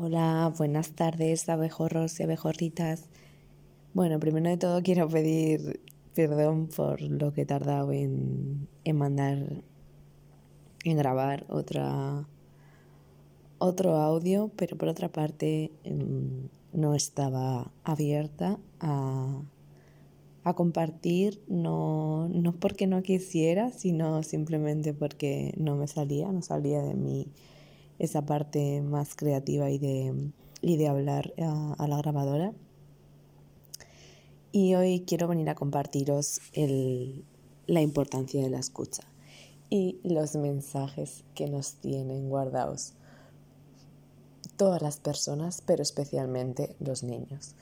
Hola, buenas tardes, abejorros y abejorritas. Bueno, primero de todo quiero pedir perdón por lo que he tardado en, mandar, en grabar otra, otro audio, pero por otra parte em, no estaba abierta a, a compartir, no, no porque no quisiera, sino simplemente porque no me salía, no salía de mí esa parte más creativa y de, y de hablar a, la grabadora. Y hoy quiero venir a compartiros el, la importancia de la escucha y los mensajes que nos tienen guardados todas las personas, pero especialmente los niños.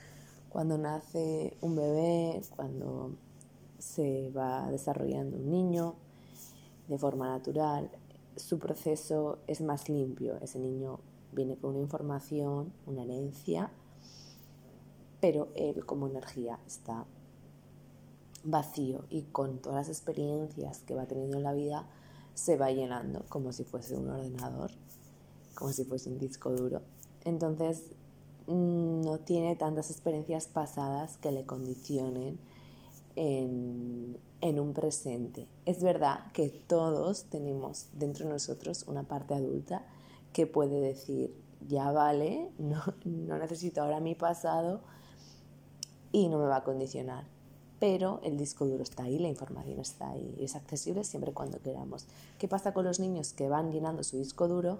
Cuando nace un bebé, cuando se va desarrollando un niño de forma natural, su proceso es más limpio. Ese niño viene con una información, una herencia, pero él como energía está vacío y con todas las experiencias que va teniendo en la vida se va llenando como si fuese un ordenador, como si fuese un disco duro. Entonces mm, no tiene tantas experiencias pasadas que le condicionen en, en un presente. Es verdad que todos tenemos dentro de nosotros una parte adulta que puede decir, ya vale, no, no necesito ahora mi pasado y no me va a condicionar. Pero el disco duro está ahí, la información está ahí, es accesible siempre cuando queramos. ¿Qué pasa con los niños que van llenando su disco duro,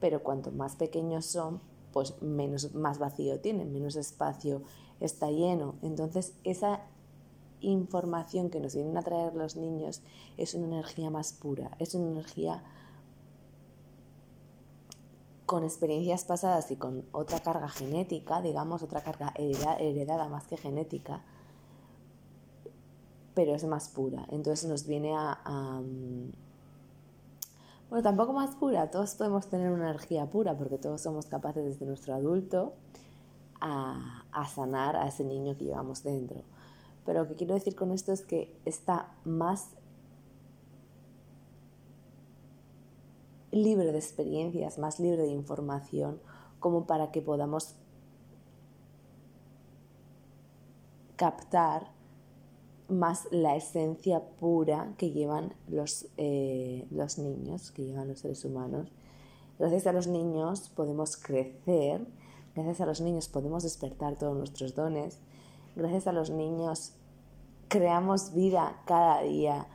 pero cuanto más pequeños son, pues menos, más vacío tienen, menos espacio está lleno. Entonces esa información que nos vienen a traer los niños es una energía más pura, es una energía con experiencias pasadas y con otra carga genética, digamos, otra carga heredada más que genética, pero es más pura. Entonces nos viene a, bueno, tampoco más pura, todos podemos tener una energía pura porque todos somos capaces desde nuestro adulto a, a sanar a ese niño que llevamos dentro. Pero lo que quiero decir con esto es que está más libre de experiencias, más libre de información, como para que podamos captar más la esencia pura que llevan los, eh, los niños, que llevan los seres humanos. Gracias a los niños podemos crecer, gracias a los niños podemos despertar todos nuestros dones, gracias a los niños creamos vida cada día.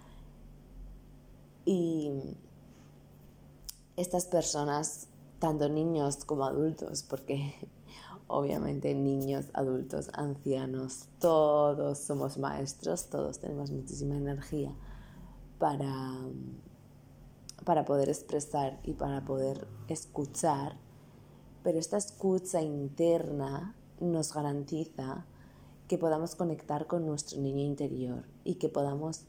Y estas personas, tanto niños como adultos, porque obviamente niños, adultos, ancianos, todos somos maestros, todos tenemos muchísima energía para, para poder expresar y para poder escuchar, pero esta escucha interna nos garantiza que podamos conectar con nuestro niño interior y que podamos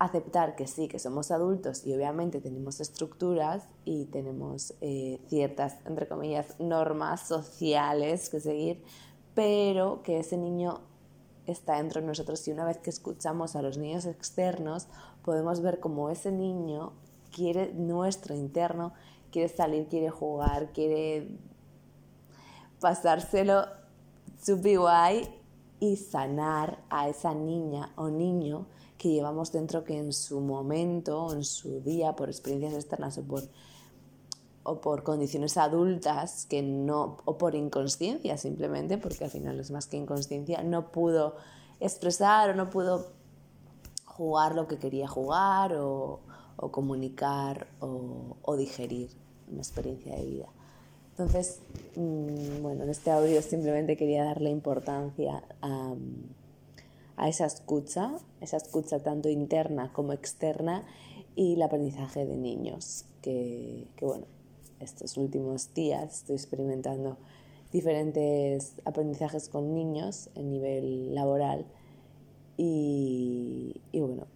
aceptar que sí, que somos adultos y obviamente tenemos estructuras y tenemos eh, ciertas, entre comillas, normas sociales que seguir, pero que ese niño está dentro de nosotros y una vez que escuchamos a los niños externos podemos ver cómo ese niño quiere nuestro interno, quiere salir, quiere jugar, quiere pasárselo guay y sanar a esa niña o niño que llevamos dentro que en su momento en su día, por experiencias externas o por, o por condiciones adultas, que no, o por inconsciencia simplemente, porque al final es más que inconsciencia, no pudo expresar o no pudo jugar lo que quería jugar o, o comunicar o, o digerir una experiencia de vida. Entonces, mm, bueno, en este audio simplemente quería darle importancia a, esa escucha, esa escucha tanto interna como externa y el aprendizaje de niños, que, bueno, estos últimos días estoy experimentando diferentes aprendizajes con niños en nivel laboral y, y, bueno,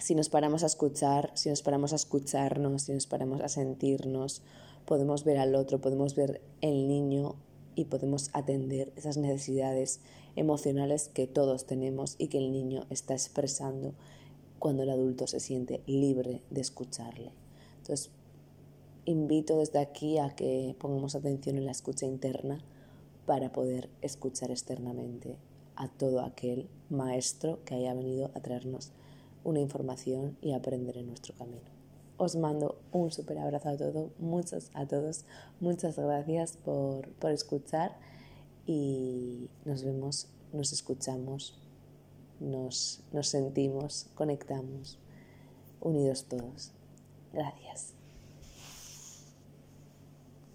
si nos paramos a escuchar, si nos paramos a escucharnos, si nos paramos a sentirnos, podemos ver al otro, podemos ver el niño y podemos atender esas necesidades emocionales que todos tenemos y que el niño está expresando cuando el adulto se siente libre de escucharle. Entonces, invito desde aquí a que pongamos atención en la escucha interna para poder escuchar externamente a todo aquel maestro que haya venido a traernos una información y aprender en nuestro camino. Os mando un súper abrazo a todos, muchas a todos, muchas gracias por, por escuchar y nos vemos, nos escuchamos, nos, nos sentimos, conectamos, unidos todos. Gracias.